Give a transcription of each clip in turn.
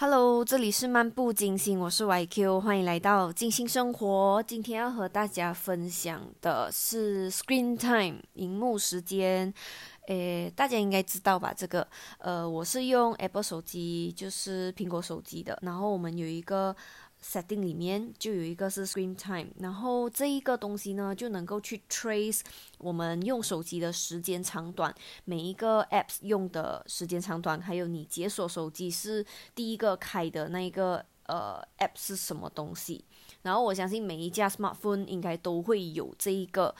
Hello，这里是漫步金星，我是 YQ，欢迎来到金星生活。今天要和大家分享的是 Screen Time，荧幕时间。诶，大家应该知道吧？这个，呃，我是用 Apple 手机，就是苹果手机的。然后我们有一个 setting 里面就有一个是 Screen Time，然后这一个东西呢就能够去 trace 我们用手机的时间长短，每一个 apps 用的时间长短，还有你解锁手机是第一个开的那一个呃 app 是什么东西。然后我相信每一家 smartphone 应该都会有这一个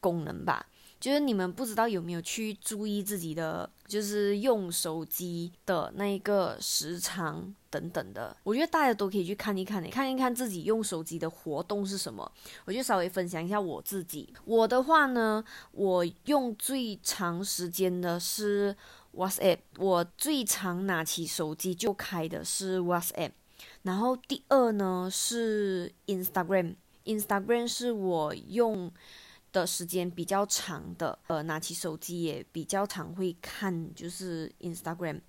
功能吧。就是你们不知道有没有去注意自己的，就是用手机的那个时长等等的。我觉得大家都可以去看一看，你看一看自己用手机的活动是什么。我就稍微分享一下我自己。我的话呢，我用最长时间的是 WhatsApp，我最常拿起手机就开的是 WhatsApp。然后第二呢是 Instagram，Instagram 是我用。的时间比较长的，呃，拿起手机也比较常会看，就是 Instagram。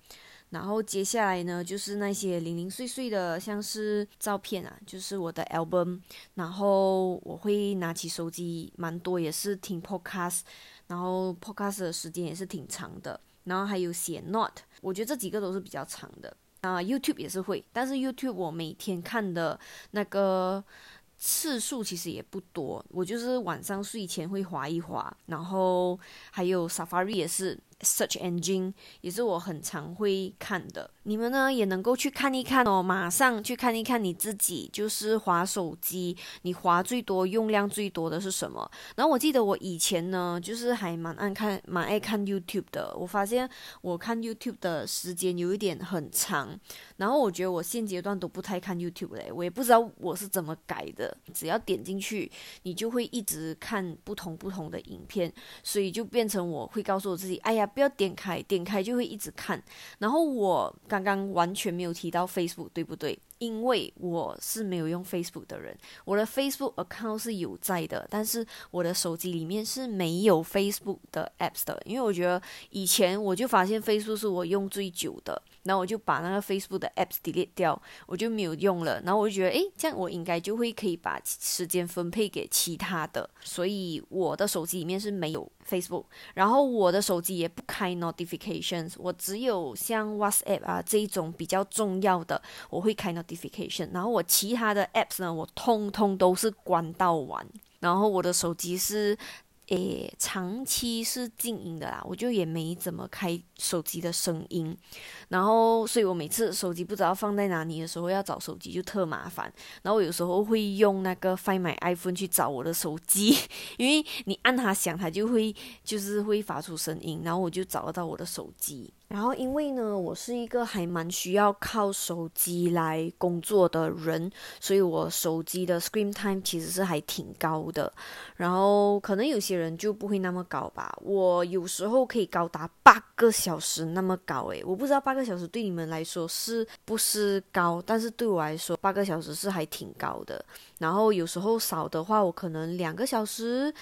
然后接下来呢，就是那些零零碎碎的，像是照片啊，就是我的 album。然后我会拿起手机，蛮多也是听 podcast，然后 podcast 的时间也是挺长的。然后还有写 note，我觉得这几个都是比较长的。啊，YouTube 也是会，但是 YouTube 我每天看的那个。次数其实也不多，我就是晚上睡前会滑一滑，然后还有 Safari 也是。Search engine 也是我很常会看的，你们呢也能够去看一看哦，马上去看一看你自己，就是滑手机，你滑最多、用量最多的是什么？然后我记得我以前呢，就是还蛮爱看、蛮爱看 YouTube 的。我发现我看 YouTube 的时间有一点很长，然后我觉得我现阶段都不太看 YouTube 嘞，我也不知道我是怎么改的。只要点进去，你就会一直看不同不同的影片，所以就变成我会告诉我自己，哎呀。不要点开，点开就会一直看。然后我刚刚完全没有提到 Facebook，对不对？因为我是没有用 Facebook 的人，我的 Facebook account 是有在的，但是我的手机里面是没有 Facebook 的 apps 的。因为我觉得以前我就发现 Facebook 是我用最久的，然后我就把那个 Facebook 的 apps delete 掉，我就没有用了。然后我就觉得，诶，这样我应该就会可以把时间分配给其他的，所以我的手机里面是没有 Facebook，然后我的手机也不开 notifications，我只有像 WhatsApp 啊这一种比较重要的，我会开 not。notification，然后我其他的 apps 呢，我通通都是关到完，然后我的手机是。诶，长期是静音的啦，我就也没怎么开手机的声音，然后，所以我每次手机不知道放在哪里的时候，要找手机就特麻烦。然后我有时候会用那个 Find My iPhone 去找我的手机，因为你按它响，它就会就是会发出声音，然后我就找得到我的手机。然后因为呢，我是一个还蛮需要靠手机来工作的人，所以我手机的 Screen Time 其实是还挺高的。然后可能有些人就不会那么高吧，我有时候可以高达八个小时那么高诶，我不知道八个小时对你们来说是不是高，但是对我来说八个小时是还挺高的。然后有时候少的话，我可能两个小时、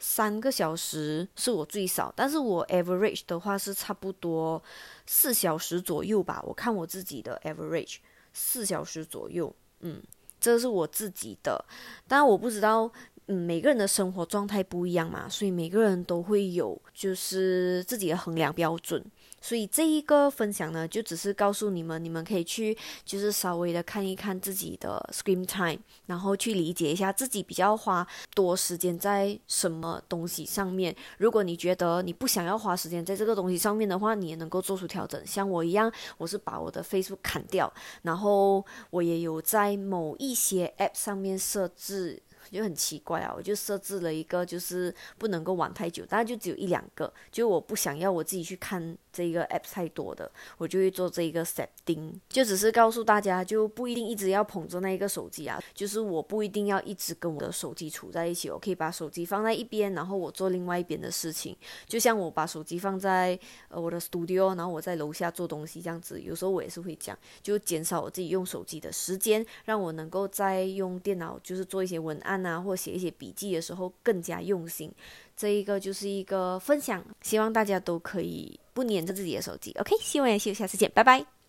三个小时是我最少，但是我 average 的话是差不多四小时左右吧。我看我自己的 average 四小时左右，嗯，这是我自己的，当然我不知道。嗯，每个人的生活状态不一样嘛，所以每个人都会有就是自己的衡量标准。所以这一个分享呢，就只是告诉你们，你们可以去就是稍微的看一看自己的 screen time，然后去理解一下自己比较花多时间在什么东西上面。如果你觉得你不想要花时间在这个东西上面的话，你也能够做出调整。像我一样，我是把我的 Facebook 砍掉，然后我也有在某一些 app 上面设置。就很奇怪啊，我就设置了一个，就是不能够玩太久，但是就只有一两个，就我不想要我自己去看这个 app 太多的，我就会做这一个 setting，就只是告诉大家，就不一定一直要捧着那一个手机啊，就是我不一定要一直跟我的手机处在一起，我可以把手机放在一边，然后我做另外一边的事情，就像我把手机放在呃我的 studio，然后我在楼下做东西这样子，有时候我也是会这样，就减少我自己用手机的时间，让我能够再用电脑就是做一些文案。啊，或写一些笔记的时候更加用心，这一个就是一个分享，希望大家都可以不粘着自己的手机。OK，希望下期下次见，拜拜。